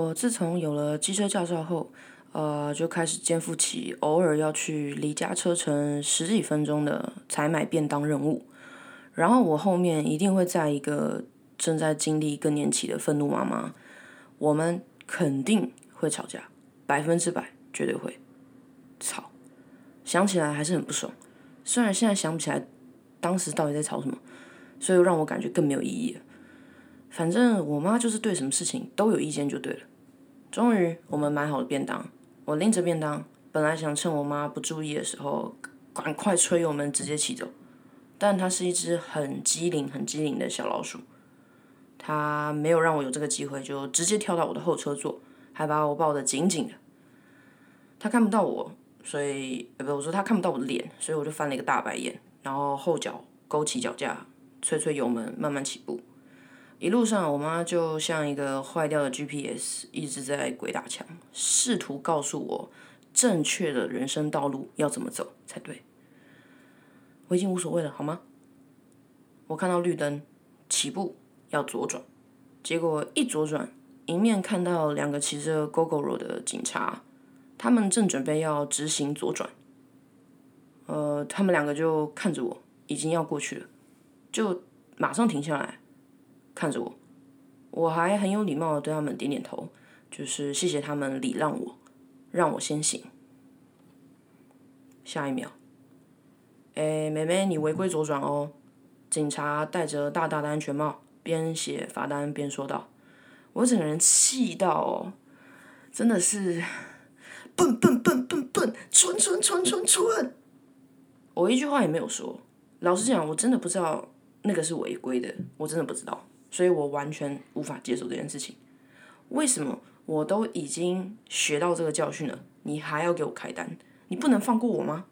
我自从有了机车驾照后，呃，就开始肩负起偶尔要去离家车程十几分钟的采买便当任务。然后我后面一定会在一个正在经历更年期的愤怒妈妈，我们肯定会吵架，百分之百绝对会吵。想起来还是很不爽，虽然现在想不起来当时到底在吵什么，所以让我感觉更没有意义。反正我妈就是对什么事情都有意见就对了。终于我们买好了便当，我拎着便当，本来想趁我妈不注意的时候，赶快吹油门直接骑走。但它是一只很机灵、很机灵的小老鼠，它没有让我有这个机会，就直接跳到我的后车座，还把我抱得紧紧的。它看不到我，所以呃不，我说它看不到我的脸，所以我就翻了一个大白眼，然后后脚勾起脚架，吹吹油门，慢慢起步。一路上，我妈就像一个坏掉的 GPS，一直在鬼打墙，试图告诉我正确的人生道路要怎么走才对。我已经无所谓了，好吗？我看到绿灯，起步要左转，结果一左转，迎面看到两个骑着 GoGoRo 的警察，他们正准备要直行左转。呃，他们两个就看着我，已经要过去了，就马上停下来看着我。我还很有礼貌的对他们点点头，就是谢谢他们礼让我，让我先行。下一秒。哎，妹妹，你违规左转哦！警察戴着大大的安全帽，边写罚单边说道：“我整个人气到哦，真的是笨笨笨笨笨，蠢蠢蠢蠢蠢！”我一句话也没有说。老实讲，我真的不知道那个是违规的，我真的不知道，所以我完全无法接受这件事情。为什么我都已经学到这个教训了，你还要给我开单？你不能放过我吗？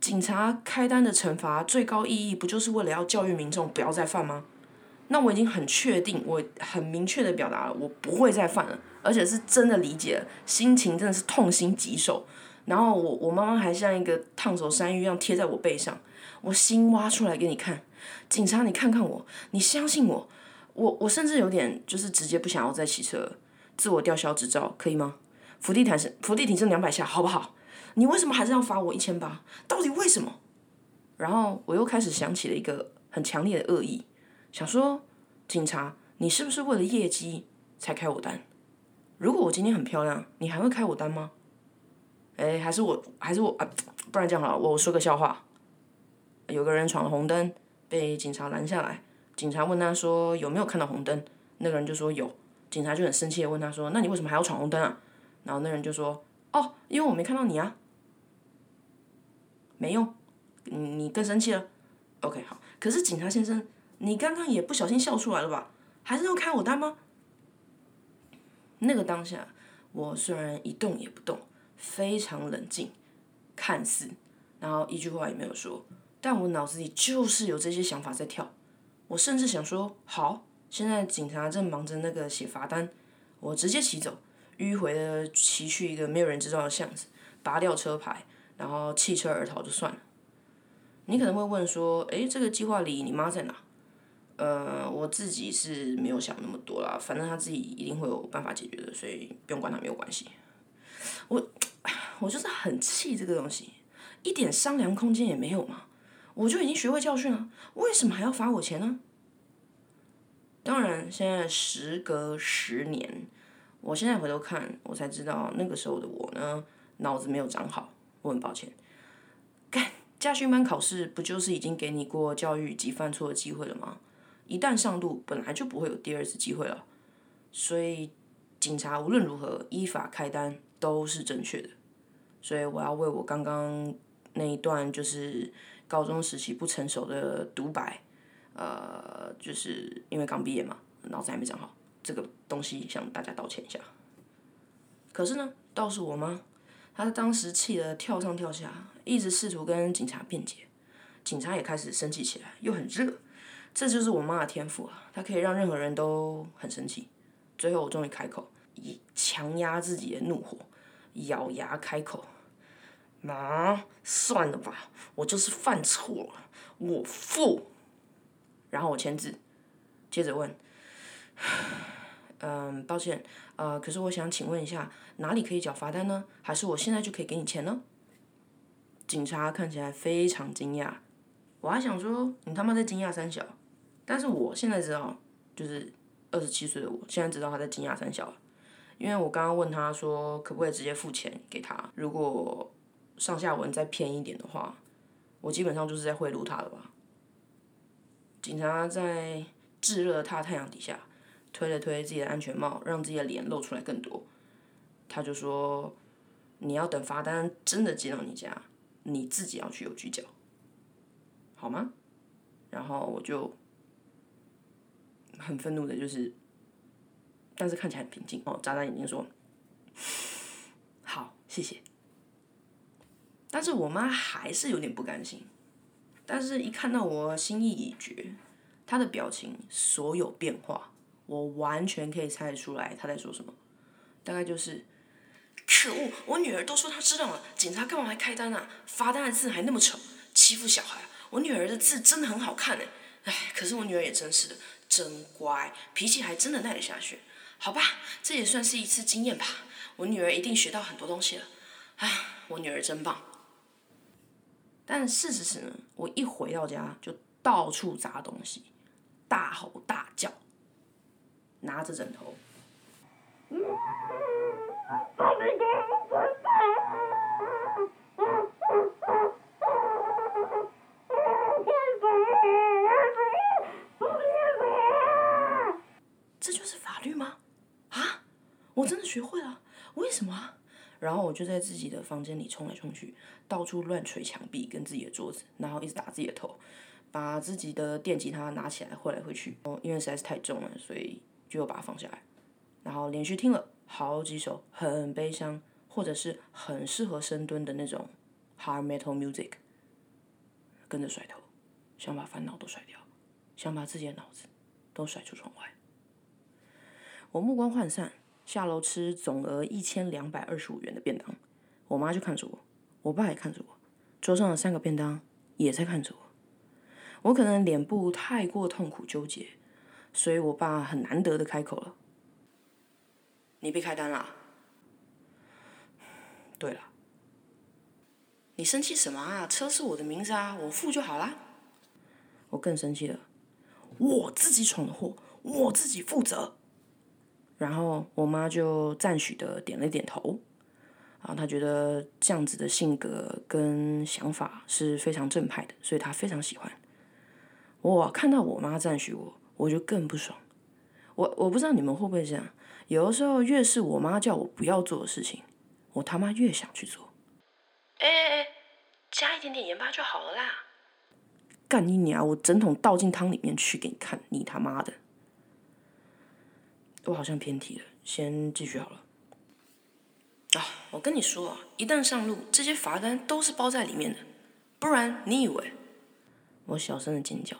警察开单的惩罚最高意义不就是为了要教育民众不要再犯吗？那我已经很确定，我很明确的表达了我不会再犯了，而且是真的理解了，心情真的是痛心疾首。然后我我妈妈还像一个烫手山芋一样贴在我背上，我心挖出来给你看，警察你看看我，你相信我，我我甚至有点就是直接不想要再骑车，自我吊销执照可以吗？伏地挺身，伏地挺身两百下好不好？你为什么还是要罚我一千八？到底为什么？然后我又开始想起了一个很强烈的恶意，想说警察，你是不是为了业绩才开我单？如果我今天很漂亮，你还会开我单吗？哎，还是我，还是我啊？不然这样好了，我说个笑话。有个人闯了红灯，被警察拦下来。警察问他说有没有看到红灯？那个人就说有。警察就很生气的问他说：那你为什么还要闯红灯啊？然后那人就说：哦，因为我没看到你啊。没用，你你更生气了，OK 好。可是警察先生，你刚刚也不小心笑出来了吧？还是要开我单吗？那个当下，我虽然一动也不动，非常冷静，看似，然后一句话也没有说，但我脑子里就是有这些想法在跳。我甚至想说，好，现在警察正忙着那个写罚单，我直接骑走，迂回的骑去一个没有人知道的巷子，拔掉车牌。然后弃车而逃就算了。你可能会问说：“诶，这个计划里你妈在哪？”呃，我自己是没有想那么多啦，反正他自己一定会有办法解决的，所以不用管他没有关系。我 我就是很气这个东西，一点商量空间也没有嘛。我就已经学会教训了，为什么还要罚我钱呢？当然，现在时隔十年，我现在回头看，我才知道那个时候的我呢，脑子没有长好。我很抱歉，干驾训班考试不就是已经给你过教育及犯错的机会了吗？一旦上路，本来就不会有第二次机会了。所以警察无论如何依法开单都是正确的。所以我要为我刚刚那一段就是高中时期不成熟的独白，呃，就是因为刚毕业嘛，脑子还没长好，这个东西向大家道歉一下。可是呢，倒是我妈，她当时气得跳上跳下，一直试图跟警察辩解，警察也开始生气起来，又很热。这就是我妈的天赋啊，她可以让任何人都很生气。最后我终于开口，以强压自己的怒火，咬牙开口：“妈，算了吧，我就是犯错了，我付。”然后我签字，接着问：“嗯，抱歉，呃，可是我想请问一下，哪里可以缴罚单呢？还是我现在就可以给你钱呢？警察看起来非常惊讶，我还想说你他妈在惊讶三小，但是我现在知道，就是二十七岁的我现在知道他在惊讶三小了，因为我刚刚问他说可不可以直接付钱给他，如果上下文再偏一点的话，我基本上就是在贿赂他了吧。警察在炙热的大太阳底下推了推自己的安全帽，让自己的脸露出来更多，他就说：“你要等罚单真的寄到你家。”你自己要去邮局缴，好吗？然后我就很愤怒的，就是，但是看起来很平静哦，眨眨眼睛说：“ 好，谢谢。”但是我妈还是有点不甘心，但是一看到我心意已决，她的表情所有变化，我完全可以猜得出来她在说什么，大概就是。可恶！我女儿都说她知道了，警察干嘛还开单啊？罚单的字还那么丑，欺负小孩。我女儿的字真的很好看哎，哎，可是我女儿也真是的，真乖，脾气还真的耐得下去。好吧，这也算是一次经验吧。我女儿一定学到很多东西了。哎，我女儿真棒。但事实是呢，我一回到家就到处砸东西，大吼大叫，拿着枕头。这就是法律吗？啊！我真的学会了，为什么？然后我就在自己的房间里冲来冲去，到处乱捶墙壁跟自己的桌子，然后一直打自己的头，把自己的电吉他拿起来挥来挥去。哦，因为实在是太重了，所以就又把它放下来，然后连续听了好几首很悲伤。或者是很适合深蹲的那种 hard metal music，跟着甩头，想把烦恼都甩掉，想把自己的脑子都甩出窗外。我目光涣散，下楼吃总额一千两百二十五元的便当。我妈就看着我，我爸也看着我，桌上的三个便当也在看着我。我可能脸部太过痛苦纠结，所以我爸很难得的开口了：“你被开单了。”对了，你生气什么啊？车是我的名字啊，我付就好啦。我更生气了，我自己闯的祸，我自己负责。然后我妈就赞许的点了点头，啊，她觉得这样子的性格跟想法是非常正派的，所以她非常喜欢。我看到我妈赞许我，我就更不爽。我我不知道你们会不会这样，有的时候越是我妈叫我不要做的事情。我他妈越想去做，哎哎哎，加一点点盐巴就好了啦！干你娘！我整桶倒进汤里面去给你看，你他妈的！我好像偏题了，先继续好了。啊，我跟你说啊，一旦上路，这些罚单都是包在里面的，不然你以为？我小声的尖叫。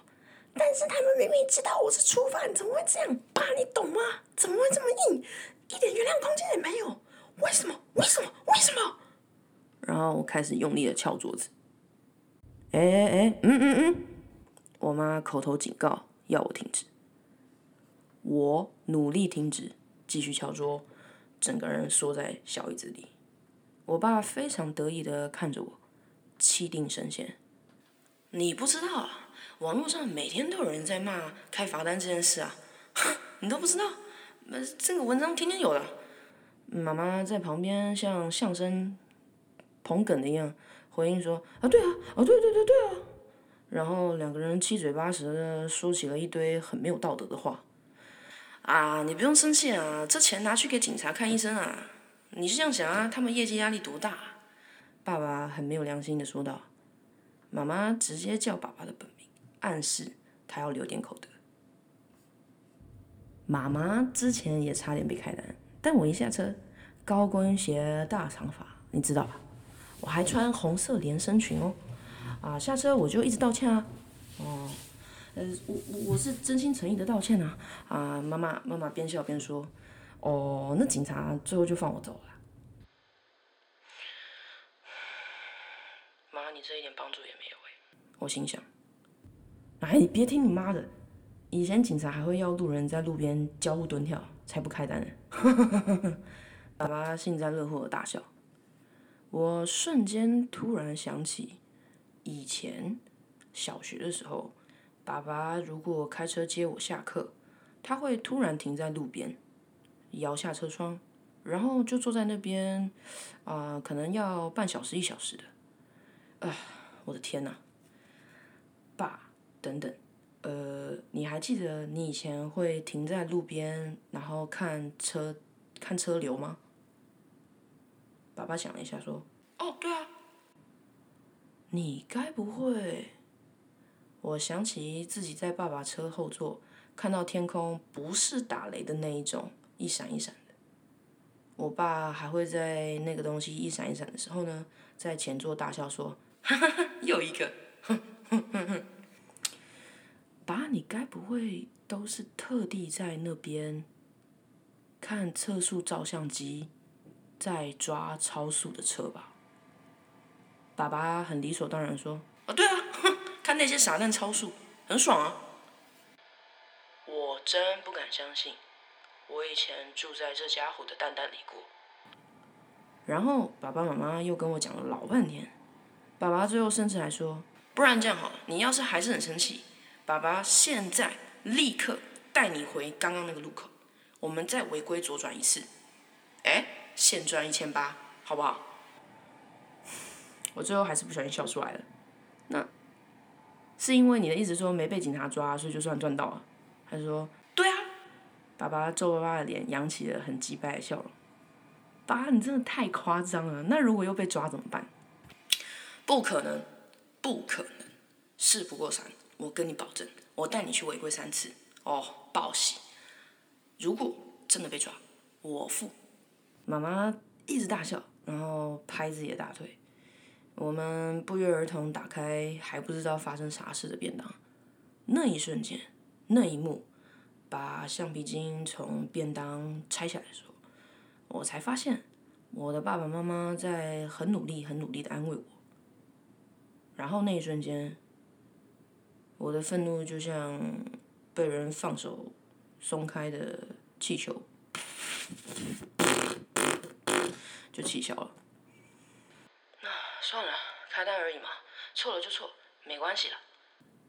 但是他们明明知道我是初犯，怎么会这样？爸，你懂吗？怎么会这么硬？一点原谅空间也没有。为什么？为什么？为什么？然后我开始用力的敲桌子。哎哎哎，嗯嗯嗯，我妈口头警告要我停止。我努力停止，继续敲桌，整个人缩在小椅子里。我爸非常得意的看着我，气定神闲。你不知道啊，网络上每天都有人在骂开罚单这件事啊，你都不知道？那这个文章天天有的。妈妈在旁边像相声捧哏的一样回应说：“啊，对啊，啊，对对对对啊。”然后两个人七嘴八舌的说起了一堆很没有道德的话。啊，你不用生气啊，这钱拿去给警察看医生啊。你是这样想啊？他们业绩压力多大？爸爸很没有良心的说道。妈妈直接叫爸爸的本名，暗示他要留点口德。妈妈之前也差点被开单。但我一下车，高跟鞋、大长发，你知道吧？我还穿红色连身裙哦。啊，下车我就一直道歉啊。哦，呃，我我我是真心诚意的道歉啊。啊，妈妈妈妈边笑边说，哦，那警察最后就放我走了。妈，你这一点帮助也没有哎。我心想，哎，你别听你妈的，以前警察还会要路人在路边交互蹲跳。才不开单呢！爸爸幸灾乐祸的大笑。我瞬间突然想起，以前小学的时候，爸爸如果开车接我下课，他会突然停在路边，摇下车窗，然后就坐在那边，啊，可能要半小时一小时的。啊，我的天哪！爸，等等，呃，你还记得你以前会停在路边，然后看车看车流吗？爸爸想了一下，说：“哦，对啊。”你该不会？我想起自己在爸爸车后座看到天空不是打雷的那一种，一闪一闪的。我爸还会在那个东西一闪一闪的时候呢，在前座大笑说：“哈哈哈，又一个，哼哼哼哼。”爸，你该不会都是特地在那边看测速照相机？在抓超速的车吧。爸爸很理所当然说：“哦，对啊，看那些傻蛋超速，很爽啊。”我真不敢相信，我以前住在这家伙的蛋蛋里过。然后爸爸妈妈又跟我讲了老半天，爸爸最后甚至还说：“不然这样好了，你要是还是很生气，爸爸现在立刻带你回刚刚那个路口，我们再违规左转一次。”哎。现赚一千八，好不好？我最后还是不小心笑出来了。那是因为你的意思说没被警察抓，所以就算赚到了？还是说，对啊？爸爸皱巴巴的脸扬起了很击败的笑容。爸，你真的太夸张了。那如果又被抓怎么办？不可能，不可能。事不过三，我跟你保证，我带你去违规三次。哦，报喜。如果真的被抓，我付。妈妈一直大笑，然后拍自己的大腿。我们不约而同打开还不知道发生啥事的便当。那一瞬间，那一幕，把橡皮筋从便当拆下来的时候，我才发现我的爸爸妈妈在很努力、很努力的安慰我。然后那一瞬间，我的愤怒就像被人放手松开的气球。就气消了。算了，开单而已嘛，错了就错，没关系了。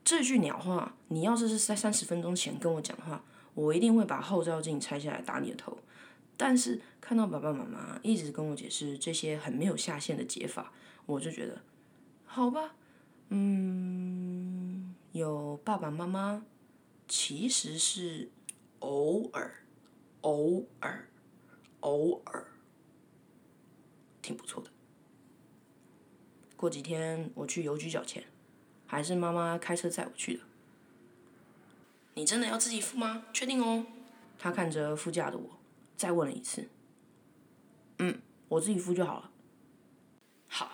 这句鸟话，你要是是在三十分钟前跟我讲的话，我一定会把后照镜拆下来打你的头。但是看到爸爸妈妈一直跟我解释这些很没有下限的解法，我就觉得，好吧，嗯，有爸爸妈妈其实是偶尔，偶尔，偶尔。挺不错的。过几天我去邮局缴钱，还是妈妈开车载我去的。你真的要自己付吗？确定哦。他看着副驾的我，再问了一次。嗯，我自己付就好了。好。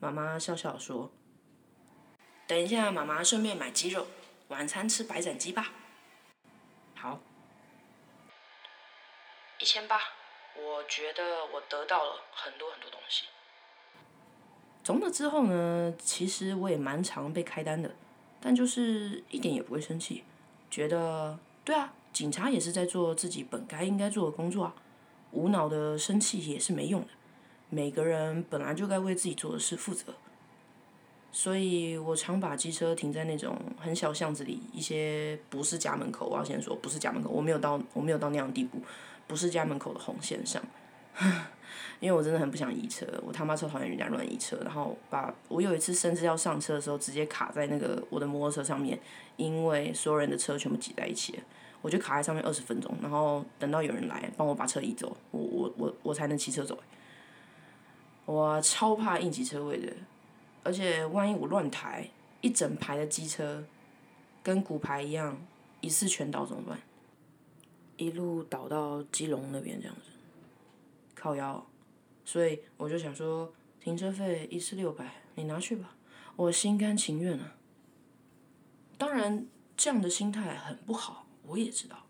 妈妈笑笑说：“等一下，妈妈顺便买鸡肉，晚餐吃白斩鸡吧。”好。一千八。我觉得我得到了很多很多东西。从那之后呢，其实我也蛮常被开单的，但就是一点也不会生气，觉得对啊，警察也是在做自己本该应该做的工作啊，无脑的生气也是没用的。每个人本来就该为自己做的事负责，所以我常把机车停在那种很小巷子里，一些不是家门口。我要先说，不是家门口，我没有到我没有到那样地步。不是家门口的红线上，因为我真的很不想移车，我他妈超讨厌人家乱移车。然后把我有一次甚至要上车的时候，直接卡在那个我的摩托车上面，因为所有人的车全部挤在一起了，我就卡在上面二十分钟。然后等到有人来帮我把车移走，我我我我才能骑车走。我超怕应急车位的，而且万一我乱抬，一整排的机车跟骨牌一样，一次全倒怎么办？一路倒到基隆那边这样子，靠腰，所以我就想说，停车费一次六百，你拿去吧，我心甘情愿啊。当然，这样的心态很不好，我也知道，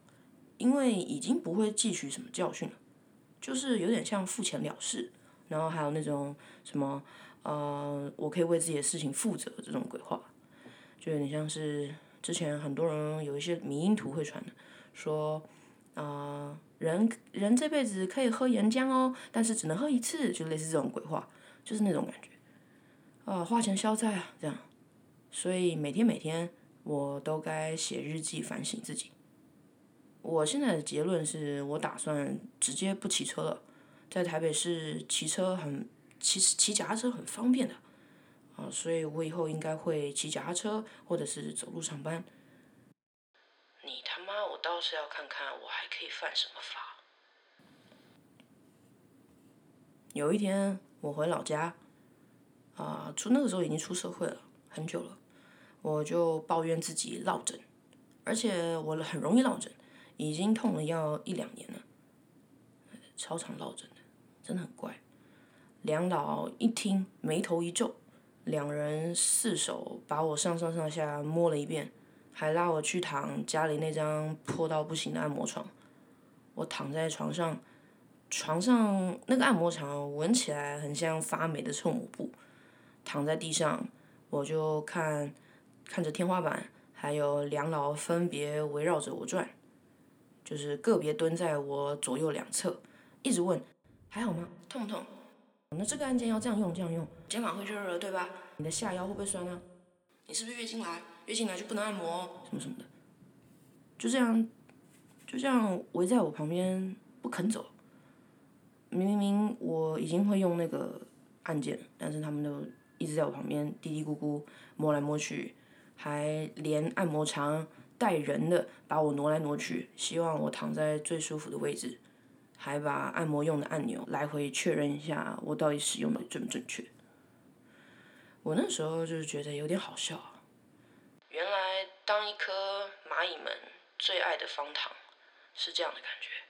因为已经不会汲取什么教训了，就是有点像付钱了事，然后还有那种什么，呃，我可以为自己的事情负责这种鬼话，就有点像是之前很多人有一些迷因图会传的，说。啊，人人这辈子可以喝岩浆哦，但是只能喝一次，就类似这种鬼话，就是那种感觉。啊，花钱消灾啊，这样。所以每天每天我都该写日记反省自己。我现在的结论是我打算直接不骑车了，在台北市骑车很骑骑脚踏车很方便的，啊，所以我以后应该会骑脚踏车或者是走路上班。妈，我倒是要看看我还可以犯什么法。有一天我回老家。啊，出那个时候已经出社会了很久了，我就抱怨自己落枕，而且我很容易落枕，已经痛了要一两年了，超常落枕的，真的很怪。两老一听，眉头一皱，两人四手把我上上上下摸了一遍，还拉我去躺家里那张破到不行的按摩床。我躺在床上，床上那个按摩床闻起来很像发霉的臭抹布。躺在地上，我就看，看着天花板，还有两老分别围绕着我转，就是个别蹲在我左右两侧，一直问，还好吗？痛不痛？那这个按键要这样用，这样用，肩膀会热热，对吧？你的下腰会不会酸呢？你是不是月经来？月经来就不能按摩，什么什么的，就这样，就这样围在我旁边不肯走。明明明我已经会用那个按键，但是他们都。一直在我旁边嘀嘀咕咕摸来摸去，还连按摩床带人的把我挪来挪去，希望我躺在最舒服的位置，还把按摩用的按钮来回确认一下我到底使用的正不正确。我那时候就是觉得有点好笑，原来当一颗蚂蚁们最爱的方糖是这样的感觉。